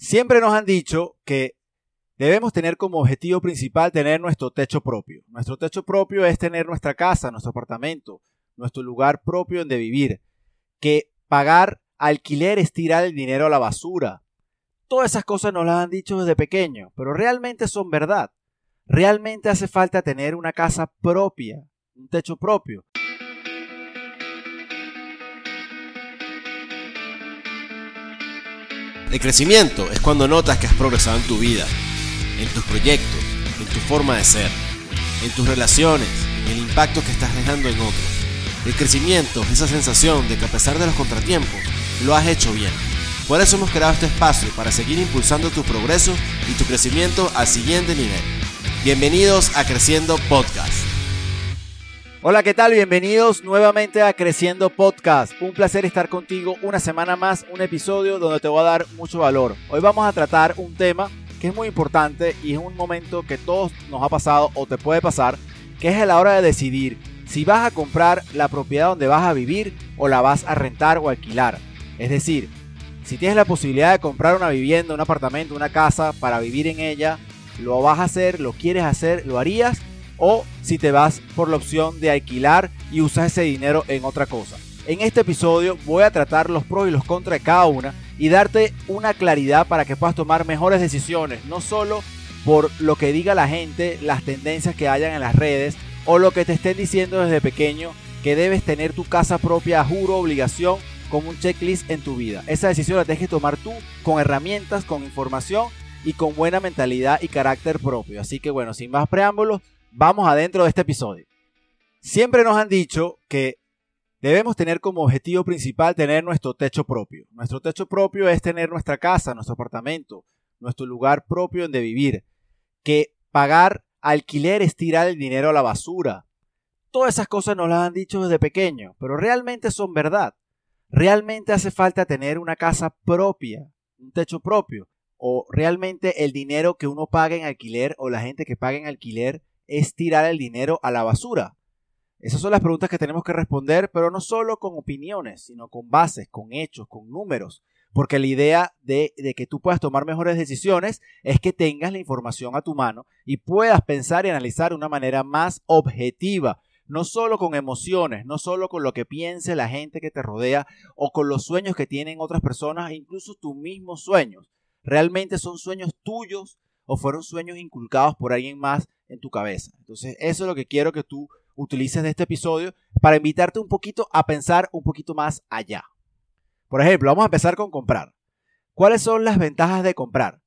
Siempre nos han dicho que debemos tener como objetivo principal tener nuestro techo propio. Nuestro techo propio es tener nuestra casa, nuestro apartamento, nuestro lugar propio donde vivir. Que pagar alquiler es tirar el dinero a la basura. Todas esas cosas nos las han dicho desde pequeño, pero realmente son verdad. Realmente hace falta tener una casa propia, un techo propio. El crecimiento es cuando notas que has progresado en tu vida, en tus proyectos, en tu forma de ser, en tus relaciones, en el impacto que estás dejando en otros. El crecimiento es esa sensación de que a pesar de los contratiempos, lo has hecho bien. Por eso hemos creado este espacio para seguir impulsando tu progreso y tu crecimiento al siguiente nivel. Bienvenidos a Creciendo Podcast. Hola, ¿qué tal? Bienvenidos nuevamente a Creciendo Podcast. Un placer estar contigo una semana más, un episodio donde te voy a dar mucho valor. Hoy vamos a tratar un tema que es muy importante y es un momento que todos nos ha pasado o te puede pasar, que es a la hora de decidir si vas a comprar la propiedad donde vas a vivir o la vas a rentar o alquilar. Es decir, si tienes la posibilidad de comprar una vivienda, un apartamento, una casa para vivir en ella, lo vas a hacer, lo quieres hacer, lo harías o si te vas por la opción de alquilar y usas ese dinero en otra cosa. En este episodio voy a tratar los pros y los contras de cada una y darte una claridad para que puedas tomar mejores decisiones, no solo por lo que diga la gente, las tendencias que hayan en las redes o lo que te estén diciendo desde pequeño que debes tener tu casa propia, juro, obligación, como un checklist en tu vida. Esa decisión la tienes que tomar tú con herramientas, con información y con buena mentalidad y carácter propio. Así que bueno, sin más preámbulos, vamos adentro de este episodio. Siempre nos han dicho que debemos tener como objetivo principal tener nuestro techo propio. Nuestro techo propio es tener nuestra casa, nuestro apartamento, nuestro lugar propio donde vivir. Que pagar alquiler es tirar el dinero a la basura. Todas esas cosas nos las han dicho desde pequeño, pero realmente son verdad. Realmente hace falta tener una casa propia, un techo propio. O realmente el dinero que uno paga en alquiler o la gente que paga en alquiler es tirar el dinero a la basura? Esas son las preguntas que tenemos que responder, pero no solo con opiniones, sino con bases, con hechos, con números. Porque la idea de, que tú puedas tomar mejores decisiones es que tengas la información a tu mano y puedas pensar y analizar de una manera más objetiva, no solo con emociones, no solo con lo que piense la gente que te rodea o con los sueños que tienen otras personas, incluso tus mismos sueños. Realmente son sueños tuyos o fueron sueños inculcados por alguien más en tu cabeza. Entonces, eso es lo que quiero que tú utilices de este episodio para invitarte un poquito a pensar un poquito más allá. Por ejemplo, vamos a empezar con comprar. ¿Cuáles son las ventajas de comprar?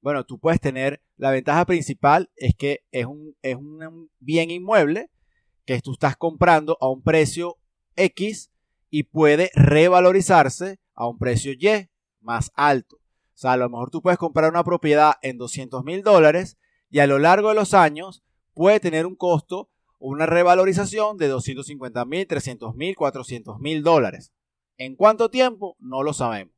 Bueno, tú puedes tener, la ventaja principal es que es un, es un bien inmueble que tú estás comprando a un precio X y puede revalorizarse a un precio Y más alto. O sea, a lo mejor tú puedes comprar una propiedad en 200 mil dólares y a lo largo de los años puede tener un costo o una revalorización de 250 mil, 300 mil, 400 mil dólares. ¿En cuánto tiempo? No lo sabemos.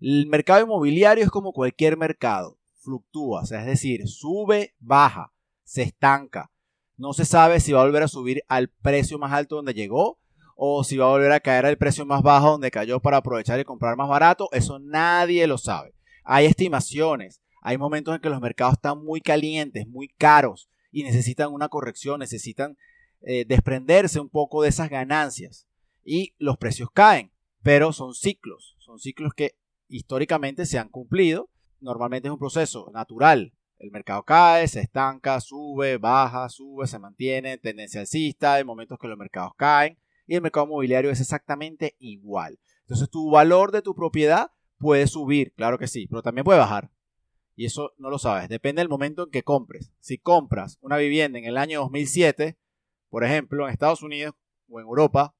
El mercado inmobiliario es como cualquier mercado, fluctúa, es decir, sube, baja, se estanca. No se sabe si va a volver a subir al precio más alto donde llegó o si va a volver a caer al precio más bajo donde cayó para aprovechar y comprar más barato. Eso nadie lo sabe. Hay estimaciones, hay momentos en que los mercados están muy calientes, muy caros y necesitan una corrección, necesitan eh, desprenderse un poco de esas ganancias y los precios caen, pero son ciclos, son ciclos que históricamente se han cumplido. Normalmente es un proceso natural. El mercado cae, se estanca, sube, baja, sube, se mantiene, tendencia alcista, hay momentos que los mercados caen y el mercado inmobiliario es exactamente igual. Entonces tu valor de tu propiedad puede subir, claro que sí, pero también puede bajar. Y eso no lo sabes, depende del momento en que compres. Si compras una vivienda en el año 2007, por ejemplo, en Estados Unidos o en Europa,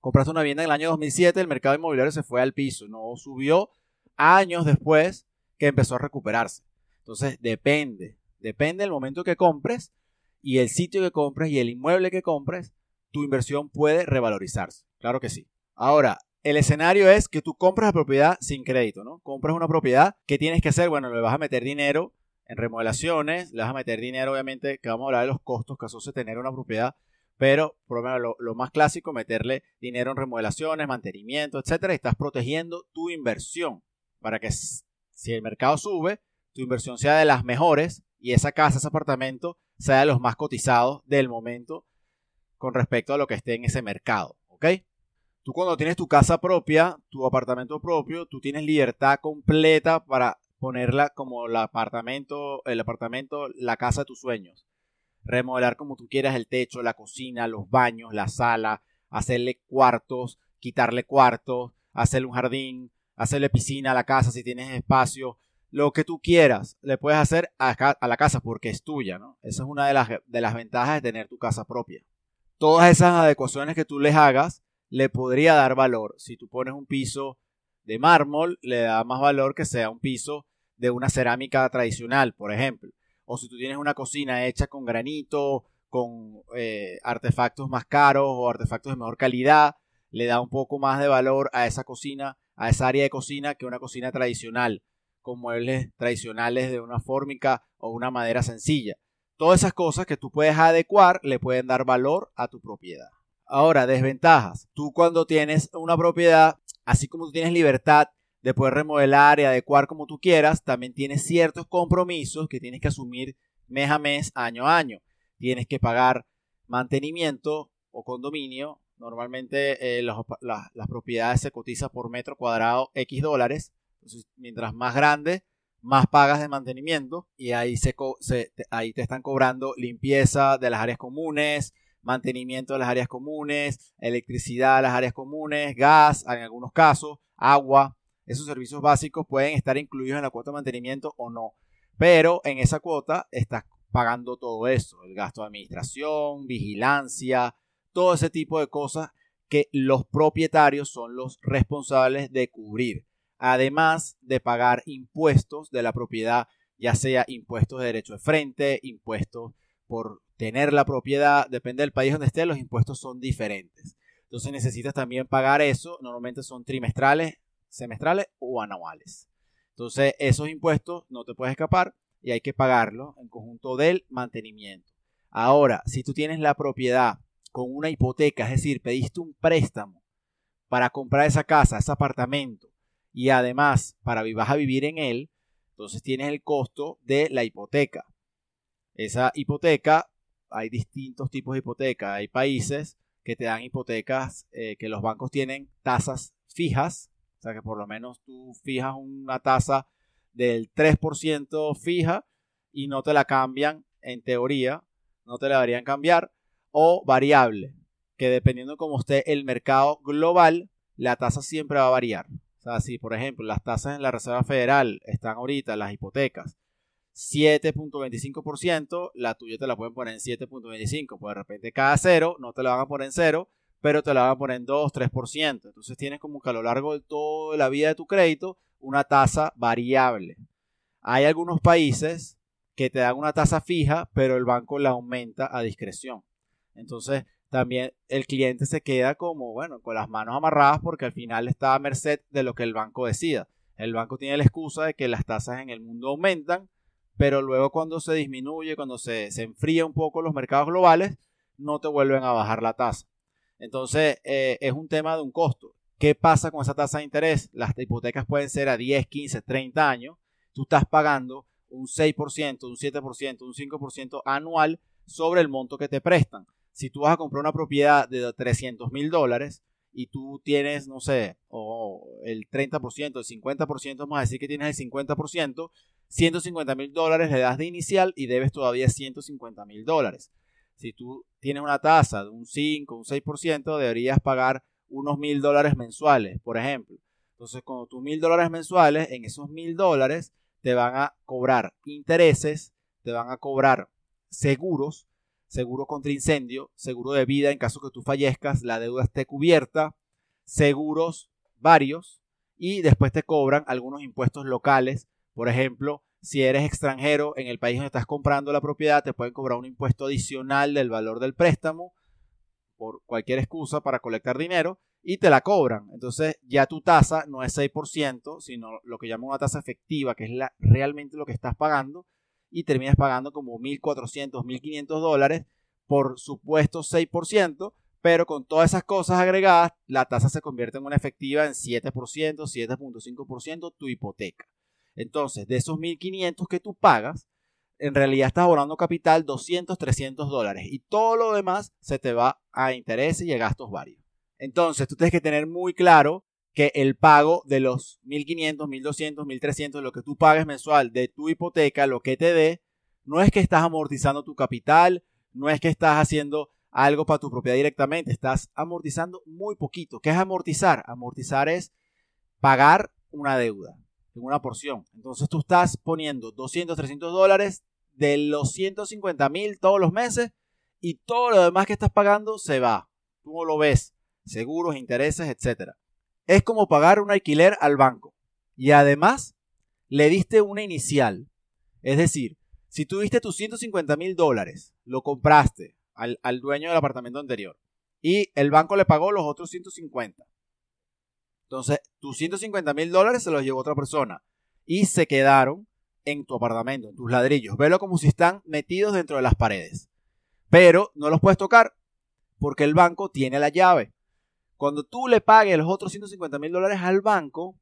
compraste una vivienda en el año 2007, el mercado inmobiliario se fue al piso, no subió años después que empezó a recuperarse. Entonces, depende, depende del momento que compres y el sitio que compres y el inmueble que compres, tu inversión puede revalorizarse. Claro que sí. Ahora, el escenario es que tú compras la propiedad sin crédito, ¿no? Compras una propiedad, ¿qué tienes que hacer? Bueno, le vas a meter dinero en remodelaciones, le vas a meter dinero, obviamente, que vamos a hablar de los costos que asocia tener una propiedad, pero lo lo, más clásico, meterle dinero en remodelaciones, mantenimiento, etcétera, y estás protegiendo tu inversión para que si el mercado sube, tu inversión sea de las mejores y esa casa, ese apartamento, sea de los más cotizados del momento con respecto a lo que esté en ese mercado. ¿Ok? Tú cuando tienes tu casa propia, tu apartamento propio, tú tienes libertad completa para ponerla como el apartamento, el apartamento, la casa de tus sueños. Remodelar como tú quieras el techo, la cocina, los baños, la sala, hacerle cuartos, quitarle cuartos, hacerle un jardín, hacerle piscina a la casa si tienes espacio, lo que tú quieras, le puedes hacer a, la casa porque es tuya, ¿no? Esa es una de las, de las ventajas de tener tu casa propia. Todas esas adecuaciones que tú les hagas le podría dar valor. Si tú pones un piso de mármol, le da más valor que sea un piso de una cerámica tradicional, por ejemplo. O si tú tienes una cocina hecha con granito, con eh, artefactos más caros o artefactos de mejor calidad, le da un poco más de valor a esa cocina, a esa área de cocina que una cocina tradicional, con muebles tradicionales de una fórmica o una madera sencilla. Todas esas cosas que tú puedes adecuar le pueden dar valor a tu propiedad. Ahora, desventajas. Tú cuando tienes una propiedad, así como tú tienes libertad de poder remodelar y adecuar como tú quieras, también tienes ciertos compromisos que tienes que asumir mes a mes, año a año. Tienes que pagar mantenimiento o condominio. Normalmente eh, las propiedades se cotizan por metro cuadrado X dólares. Entonces, mientras más grande, más pagas de mantenimiento y ahí, se, ahí te están cobrando limpieza de las áreas comunes, mantenimiento de las áreas comunes, electricidad de las áreas comunes, gas, en algunos casos, agua. Esos servicios básicos pueden estar incluidos en la cuota de mantenimiento o no. Pero en esa cuota estás pagando todo eso, el gasto de administración, vigilancia, todo ese tipo de cosas que los propietarios son los responsables de cubrir. Además de pagar impuestos de la propiedad, ya sea impuestos de derecho de frente, impuestos por tener la propiedad, depende del país donde esté, los impuestos son diferentes. Entonces necesitas también pagar eso, normalmente son trimestrales, semestrales o anuales. Entonces esos impuestos no te puedes escapar y hay que pagarlo en conjunto del mantenimiento. Ahora, si tú tienes la propiedad con una hipoteca, es decir, pediste un préstamo para comprar esa casa, ese apartamento, y además para vas a vivir en él, entonces tienes el costo de la hipoteca. Esa hipoteca, hay distintos tipos de hipoteca. Hay países que te dan hipotecas eh, que los bancos tienen tasas fijas, o sea que por lo menos tú fijas una tasa del 3% fija y no te la cambian, en teoría, no te la deberían cambiar, o variable, que dependiendo de cómo esté el mercado global, la tasa siempre va a variar. O sea, si por ejemplo las tasas en la Reserva Federal están ahorita, las hipotecas, 7.25%, la tuya te la pueden poner en 7.25%, pues de repente cada cero no te la van a poner en cero, pero te la van a poner en 2, 3%. Entonces tienes como que a lo largo de toda la vida de tu crédito una tasa variable. Hay algunos países que te dan una tasa fija, pero el banco la aumenta a discreción. Entonces también el cliente se queda como, bueno, con las manos amarradas porque al final está a merced de lo que el banco decida. El banco tiene la excusa de que las tasas en el mundo aumentan pero luego cuando se disminuye, cuando se, se enfría un poco los mercados globales, no te vuelven a bajar la tasa. Entonces, eh, es un tema de un costo. ¿Qué pasa con esa tasa de interés? Las hipotecas pueden ser a 10, 15, 30 años. Tú estás pagando un 6%, un 7%, un 5% anual sobre el monto que te prestan. Si tú vas a comprar una propiedad de 300 mil dólares y tú tienes, no sé, o el 30%, el 50%, vamos a decir que tienes el 50%, 150 mil dólares le das de inicial y debes todavía 150 mil dólares. Si tú tienes una tasa de un 5, un 6%, deberías pagar unos mil dólares mensuales, por ejemplo. Entonces, con tus mil dólares mensuales, en esos mil dólares te van a cobrar intereses, te van a cobrar seguros, seguro contra incendio, seguro de vida en caso que tú fallezcas, la deuda esté cubierta, seguros varios y después te cobran algunos impuestos locales por ejemplo, si eres extranjero en el país donde estás comprando la propiedad, te pueden cobrar un impuesto adicional del valor del préstamo por cualquier excusa para colectar dinero y te la cobran. Entonces ya tu tasa no es 6%, sino lo que llaman una tasa efectiva, que es realmente lo que estás pagando, y terminas pagando como 1.400, 1.500 dólares por supuesto 6%, pero con todas esas cosas agregadas, la tasa se convierte en una efectiva en 7%, 7.5% tu hipoteca. Entonces, de esos 1.500 que tú pagas, en realidad estás ahorrando capital 200, 300 dólares y todo lo demás se te va a intereses y a gastos varios. Entonces, tú tienes que tener muy claro que el pago de los 1.500, 1.200, 1.300, lo que tú pagues mensual de tu hipoteca, lo que te dé, no es que estás amortizando tu capital, no es que estás haciendo algo para tu propiedad directamente, estás amortizando muy poquito. ¿Qué es amortizar? Amortizar es pagar una deuda en una porción. Entonces tú estás poniendo 200, 300 dólares de los 150 mil todos los meses y todo lo demás que estás pagando se va. Tú no lo ves. Seguros, intereses, etcétera es como pagar un alquiler al banco. Y además, le diste una inicial. Es decir, si tuviste tus 150 mil dólares, lo compraste al, al, dueño del apartamento anterior y el banco le pagó los otros 150. Entonces, tus 150 mil dólares se los llevó otra persona y se quedaron en tu apartamento, en tus ladrillos. Velo como si están metidos dentro de las paredes. Pero no los puedes tocar porque el banco tiene la llave. Cuando tú le pagues los otros 150 mil dólares al banco,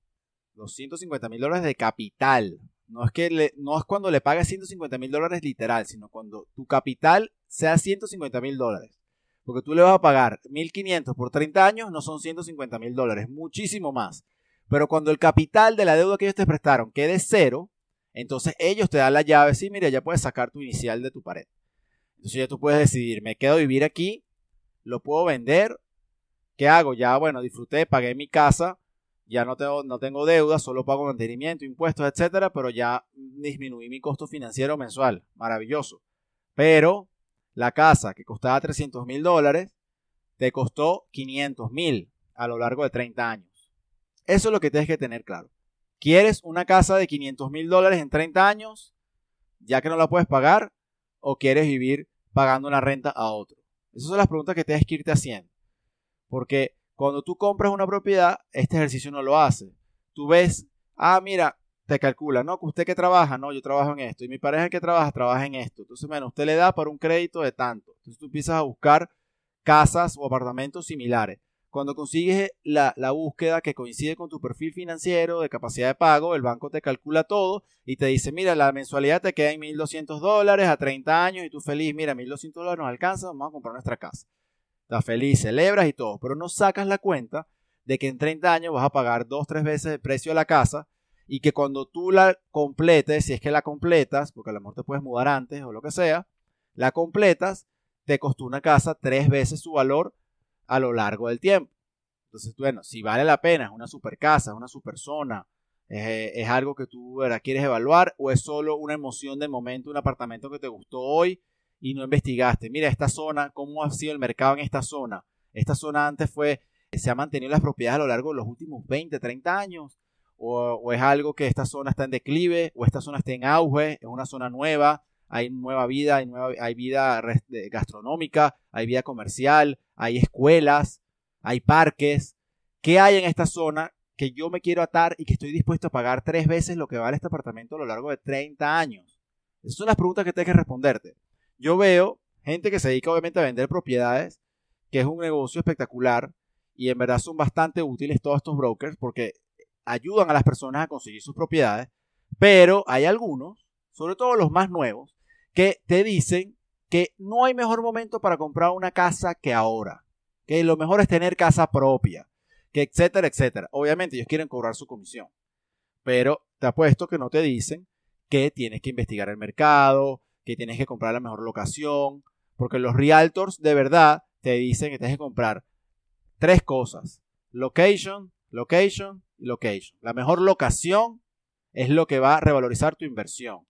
los 150 mil dólares de capital, no es, que no es cuando le pagues 150 mil dólares literal, sino cuando tu capital sea 150 mil dólares. Porque tú le vas a pagar 1.500 por 30 años, no son 150 mil dólares, muchísimo más. Pero cuando el capital de la deuda que ellos te prestaron quede cero, entonces ellos te dan la llave, sí, mira, ya puedes sacar tu inicial de tu pared. Entonces ya tú puedes decidir, me quedo a vivir aquí, lo puedo vender ¿Qué hago? Ya, bueno, disfruté, pagué mi casa, ya no tengo, no tengo deuda, solo pago mantenimiento, impuestos, etcétera, pero ya disminuí mi costo financiero mensual. Maravilloso. Pero la casa que costaba 300 mil dólares, te costó 500 mil a lo largo de 30 años. Eso es lo que tienes que tener claro. ¿Quieres una casa de 500 mil dólares en 30 años, ya que no la puedes pagar, o quieres vivir pagando una renta a otro? Esas son las preguntas que tienes que irte haciendo. Porque cuando tú compras una propiedad, este ejercicio no lo hace. Tú ves, ah, mira, te calcula, ¿no? Que usted que trabaja, no, yo trabajo en esto. Y mi pareja que trabaja, trabaja en esto. Entonces, bueno, usted le da para un crédito de tanto. Entonces tú empiezas a buscar casas o apartamentos similares. Cuando consigues la, la, búsqueda que coincide con tu perfil financiero de capacidad de pago, el banco te calcula todo y te dice, mira, la mensualidad te queda en 1.200 dólares a 30 años y tú feliz, mira, 1.200 dólares nos alcanza, vamos a comprar nuestra casa estás feliz, celebras y todo, pero no sacas la cuenta de que en 30 años vas a pagar dos, tres veces el precio de la casa y que cuando tú la completes, si es que la completas, porque a lo mejor te puedes mudar antes o lo que sea, la completas, te costó una casa tres veces su valor a lo largo del tiempo. Entonces, bueno, si vale la pena, es una super casa, es una super zona, es, algo que tú quieres evaluar o es solo una emoción de momento, un apartamento que te gustó hoy y no investigaste. Mira, esta zona, cómo ha sido el mercado en esta zona. Esta zona antes fue, se ha mantenido las propiedades a lo largo de los últimos 20, 30 años. O, es algo que esta zona está en declive, o esta zona está en auge, es una zona nueva, hay nueva vida, hay, nueva, hay vida gastronómica, hay vida comercial, hay escuelas, hay parques. ¿Qué hay en esta zona que yo me quiero atar y que estoy dispuesto a pagar tres veces lo que vale este apartamento a lo largo de 30 años? Esas son las preguntas que tienes que responderte yo veo gente que se dedica obviamente a vender propiedades, que es un negocio espectacular y en verdad son bastante útiles todos estos brokers porque ayudan a las personas a conseguir sus propiedades, pero hay algunos, sobre todo los más nuevos, que te dicen que no hay mejor momento para comprar una casa que ahora, que lo mejor es tener casa propia, que etcétera, etcétera. Obviamente ellos quieren cobrar su comisión, pero te apuesto que no te dicen que tienes que investigar el mercado, que tienes que comprar la mejor locación, porque los realtors de verdad te dicen que tienes que comprar tres cosas, location, location location. La mejor locación es lo que va a revalorizar tu inversión.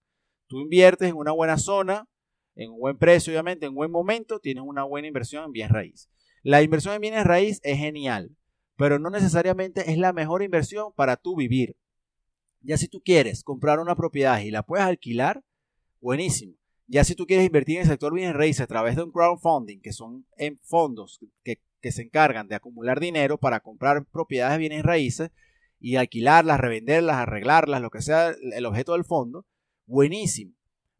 Tú inviertes en una buena zona, en un buen precio, obviamente, en un buen momento, tienes una buena inversión en bienes raíz. La inversión en bienes raíz es genial, pero no necesariamente es la mejor inversión para tú vivir. Ya si tú quieres comprar una propiedad y la puedes alquilar, buenísimo. Ya si tú quieres invertir en el sector bienes raíces a través de un crowdfunding, que son en fondos que, se encargan de acumular dinero para comprar propiedades de bienes raíces y alquilarlas, revenderlas, arreglarlas, lo que sea el objeto del fondo, buenísimo.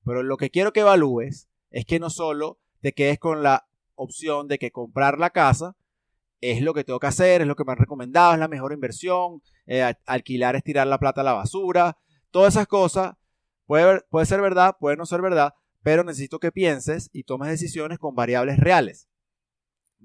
Pero lo que quiero que evalúes es que no solo te quedes con la opción de que comprar la casa es lo que tengo que hacer, es lo que me han recomendado, es la mejor inversión, eh, alquilar es tirar la plata a la basura, Todas esas cosas puede, puede ser verdad, puede no ser verdad, pero necesito que pienses y tomes decisiones con variables reales.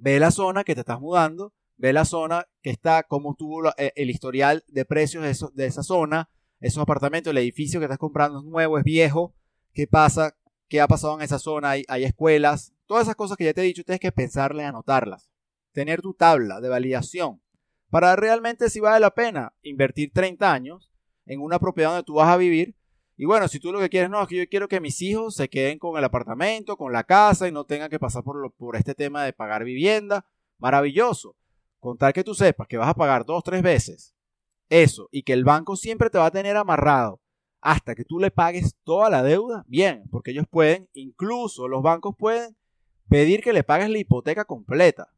Ve la zona que te estás mudando, ve la zona que está, cómo tuvo eh, el historial de precios de, esa zona, esos apartamentos, el edificio que estás comprando es nuevo, es viejo, qué pasa, qué ha pasado en esa zona, hay, hay escuelas, todas esas cosas que ya te he dicho, tienes que pensarle anotarlas. Tener tu tabla de validación para realmente si vale la pena invertir 30 años en una propiedad donde tú vas a vivir. Y bueno, si tú lo que quieres, no, es que yo quiero que mis hijos se queden con el apartamento, con la casa y no tengan que pasar por, por este tema de pagar vivienda, maravilloso. Con tal que tú sepas que vas a pagar dos, tres veces eso y que el banco siempre te va a tener amarrado hasta que tú le pagues toda la deuda, bien, porque ellos pueden, incluso los bancos pueden pedir que le pagues la hipoteca completa,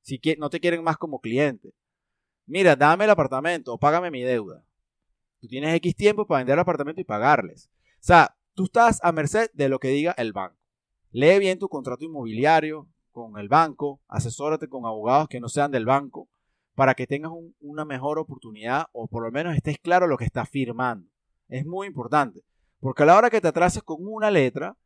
si no te quieren más como cliente. Mira, dame el apartamento o págame mi deuda. Tú tienes X tiempo para vender el apartamento y pagarles. O sea, tú estás a merced de lo que diga el banco. Lee bien tu contrato inmobiliario con el banco, asesórate con abogados que no sean del banco para que tengas una mejor oportunidad o por lo menos estés claro lo que estás firmando. Es muy importante, porque a la hora que te atrases con una letra,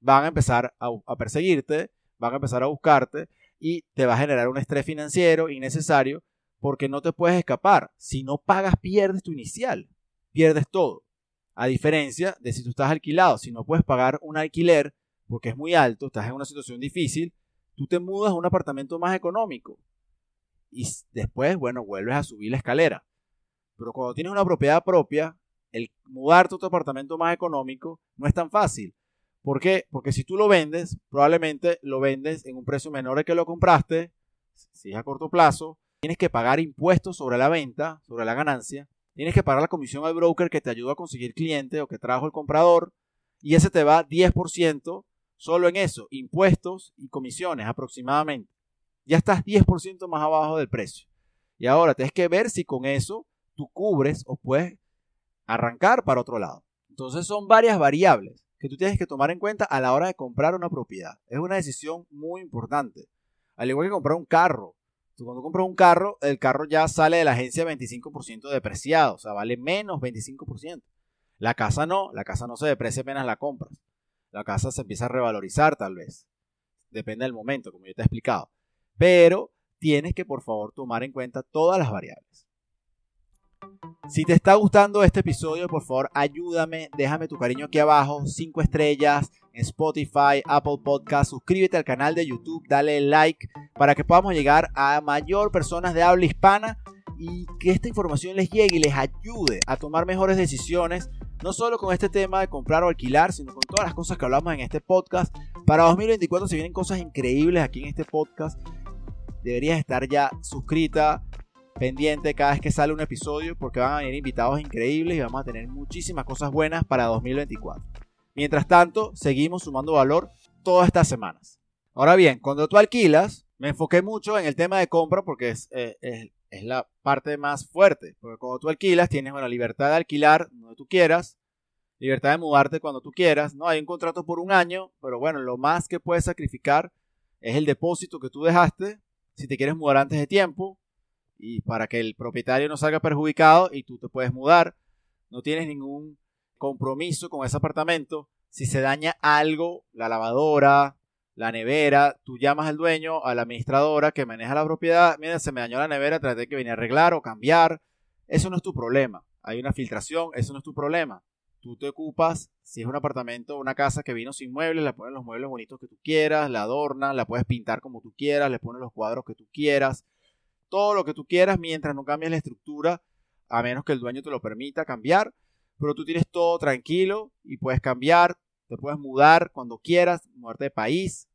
van a empezar a, perseguirte, van a empezar a buscarte y te va a generar un estrés financiero innecesario porque no te puedes escapar. Si no pagas, pierdes tu inicial, pierdes todo. A diferencia de si tú estás alquilado, si no puedes pagar un alquiler porque es muy alto, estás en una situación difícil, tú te mudas a un apartamento más económico y después, bueno, vuelves a subir la escalera. Pero cuando tienes una propiedad propia, el mudarte a tu apartamento más económico no es tan fácil. ¿Por qué? Porque si tú lo vendes, probablemente lo vendes en un precio menor de que lo compraste, si es a corto plazo, tienes que pagar impuestos sobre la venta, sobre la ganancia, tienes que pagar la comisión al broker que te ayuda a conseguir cliente o que trajo el comprador, y ese te va 10% solo en eso, impuestos y comisiones aproximadamente ya estás 10% más abajo del precio. Y ahora tienes que ver si con eso tú cubres o puedes arrancar para otro lado. Entonces son varias variables que tú tienes que tomar en cuenta a la hora de comprar una propiedad. Es una decisión muy importante. Al igual que comprar un carro. Cuando compras un carro, el carro ya sale de la agencia 25% depreciado, o sea, vale menos 25%. La casa no, la casa no se deprecia apenas la compras. La casa se empieza a revalorizar tal vez. Depende del momento, como yo te he explicado pero tienes que por favor tomar en cuenta todas las variables. Si te está gustando este episodio, por favor ayúdame, déjame tu cariño aquí abajo, 5 estrellas Spotify, Apple Podcast, suscríbete al canal de YouTube, dale like para que podamos llegar a mayor personas de habla hispana y que esta información les llegue y les ayude a tomar mejores decisiones, no solo con este tema de comprar o alquilar, sino con todas las cosas que hablamos en este podcast. Para 2024 se vienen cosas increíbles aquí en este podcast deberías estar ya suscrita, pendiente cada vez que sale un episodio porque van a venir invitados increíbles y vamos a tener muchísimas cosas buenas para 2024. Mientras tanto, seguimos sumando valor todas estas semanas. Ahora bien, cuando tú alquilas, me enfoqué mucho en el tema de compra porque es, eh, es, la parte más fuerte. Porque cuando tú alquilas, tienes la libertad de alquilar donde tú quieras, libertad de mudarte cuando tú quieras. No hay un contrato por un año, pero bueno, lo más que puedes sacrificar es el depósito que tú dejaste si te quieres mudar antes de tiempo y para que el propietario no salga perjudicado y tú te puedes mudar, no tienes ningún compromiso con ese apartamento. Si se daña algo, la lavadora, la nevera, tú llamas al dueño, a la administradora que maneja la propiedad, mira, se me dañó la nevera, traté que venir a arreglar o cambiar. Eso no es tu problema. Hay una filtración, eso no es tu problema. Tú te ocupas, si es un apartamento o una casa que vino sin muebles, le pones los muebles bonitos que tú quieras, la adornas, la puedes pintar como tú quieras, le pones los cuadros que tú quieras, todo lo que tú quieras mientras no cambies la estructura, a menos que el dueño te lo permita cambiar, pero tú tienes todo tranquilo y puedes cambiar, te puedes mudar cuando quieras, mudarte de país,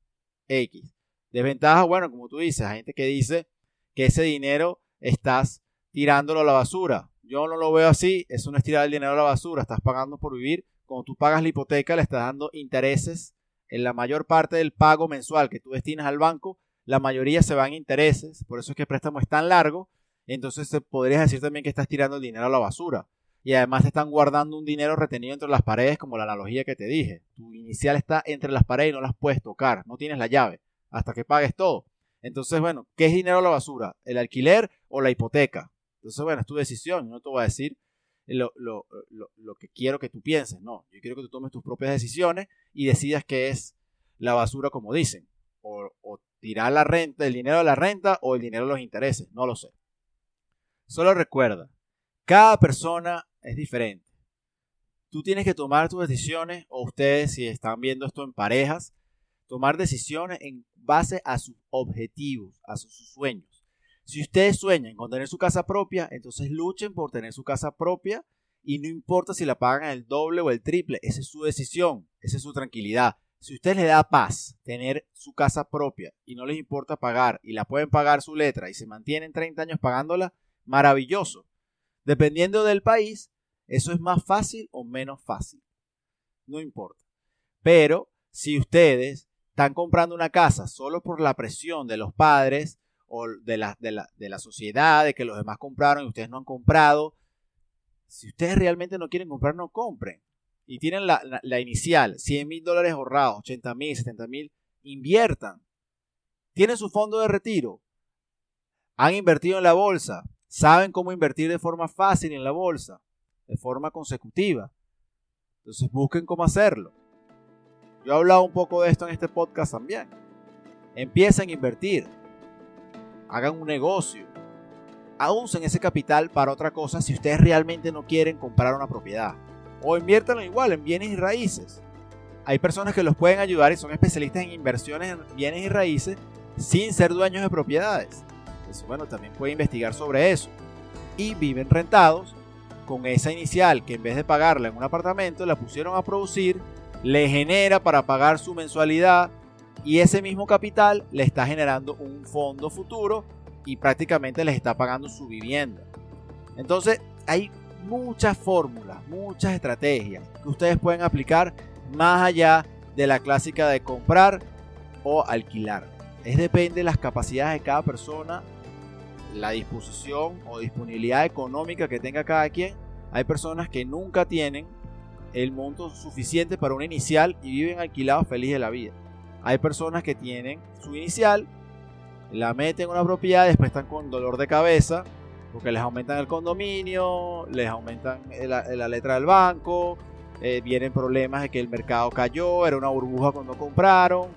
X. Desventaja, bueno, como tú dices, hay gente que dice que ese dinero estás tirándolo a la basura. Yo no lo veo así, eso no es tirar el dinero a la basura, estás pagando por vivir. Cuando tú pagas la hipoteca, le estás dando intereses en la mayor parte del pago mensual que tú destinas al banco, la mayoría se van intereses, por eso es que el préstamo es tan largo, entonces podrías decir también que estás tirando el dinero a la basura. Y además te están guardando un dinero retenido entre las paredes, como la analogía que te dije. Tu inicial está entre las paredes y no las puedes tocar, no tienes la llave, hasta que pagues todo. Entonces, bueno, ¿qué es dinero a la basura? ¿El alquiler o la hipoteca? Entonces, bueno, es tu decisión, no te voy a decir. lo, que quiero que tú pienses. No, yo quiero que tú tomes tus propias decisiones y decidas qué es la basura, como dicen. O, o tirar la renta, el dinero de la renta o el dinero de los intereses. No lo sé. Solo recuerda, cada persona es diferente. Tú tienes que tomar tus decisiones, o ustedes si están viendo esto en parejas, tomar decisiones en base a sus objetivos, a sus sueños. Si ustedes sueñan con tener su casa propia, entonces luchen por tener su casa propia y no importa si la pagan el doble o el triple, esa es su decisión, esa es su tranquilidad. Si a ustedes les da paz tener su casa propia y no les importa pagar y la pueden pagar su letra y se mantienen 30 años pagándola, maravilloso. Dependiendo del país, eso es más fácil o menos fácil. No importa. Pero si ustedes están comprando una casa solo por la presión de los padres, o de la, de, la, de la sociedad, de que los demás compraron y ustedes no han comprado. Si ustedes realmente no quieren comprar, no compren. Y tienen la, inicial, 100 mil dólares ahorrados, 80 mil, 70 mil, inviertan. Tienen su fondo de retiro. Han invertido en la bolsa. Saben cómo invertir de forma fácil en la bolsa, de forma consecutiva. Entonces busquen cómo hacerlo. Yo he hablado un poco de esto en este podcast también. Empiecen a invertir hagan un negocio, usen ese capital para otra cosa si ustedes realmente no quieren comprar una propiedad. O inviertan igual en bienes y raíces. Hay personas que los pueden ayudar y son especialistas en inversiones en bienes y raíces sin ser dueños de propiedades. Entonces, bueno, también pueden investigar sobre eso. Y viven rentados con esa inicial que en vez de pagarla en un apartamento la pusieron a producir, le genera para pagar su mensualidad y ese mismo capital le está generando un fondo futuro y prácticamente les está pagando su vivienda. Entonces hay muchas fórmulas, muchas estrategias que ustedes pueden aplicar más allá de la clásica de comprar o alquilar. Es depende de las capacidades de cada persona, la disposición o disponibilidad económica que tenga cada quien. Hay personas que nunca tienen el monto suficiente para una inicial y viven alquilados feliz de la vida. Hay personas que tienen su inicial, la meten en una propiedad, después están con dolor de cabeza, porque les aumentan el condominio, les aumentan la, letra del banco, eh, vienen problemas de que el mercado cayó, era una burbuja cuando compraron,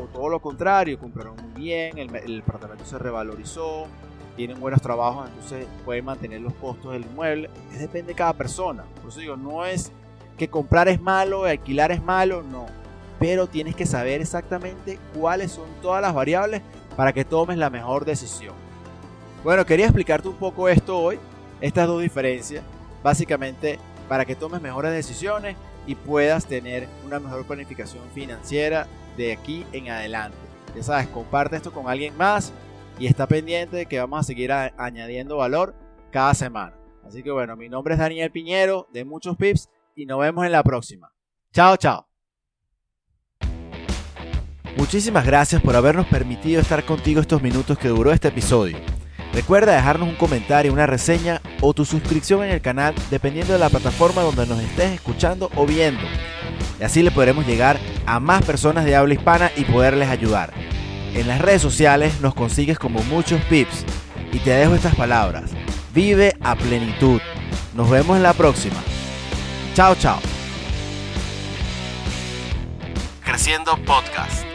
o todo lo contrario, compraron muy bien, el, el se revalorizó, tienen buenos trabajos, entonces pueden mantener los costos del inmueble. depende de cada persona. Por eso digo, no es que comprar es malo, alquilar es malo, no pero tienes que saber exactamente cuáles son todas las variables para que tomes la mejor decisión. Bueno, quería explicarte un poco esto hoy, estas dos diferencias, básicamente para que tomes mejores decisiones y puedas tener una mejor planificación financiera de aquí en adelante. Ya sabes, comparte esto con alguien más y está pendiente de que vamos a seguir añadiendo valor cada semana. Así que bueno, mi nombre es Daniel Piñero de Muchos Pips y nos vemos en la próxima. Chao, chao. Muchísimas gracias por habernos permitido estar contigo estos minutos que duró este episodio. Recuerda dejarnos un comentario, una reseña o tu suscripción en el canal dependiendo de la plataforma donde nos estés escuchando o viendo. Y así le podremos llegar a más personas de habla hispana y poderles ayudar. En las redes sociales nos consigues como muchos pips. Y te dejo estas palabras. Vive a plenitud. Nos vemos en la próxima. Chao, chao. Creciendo Podcast.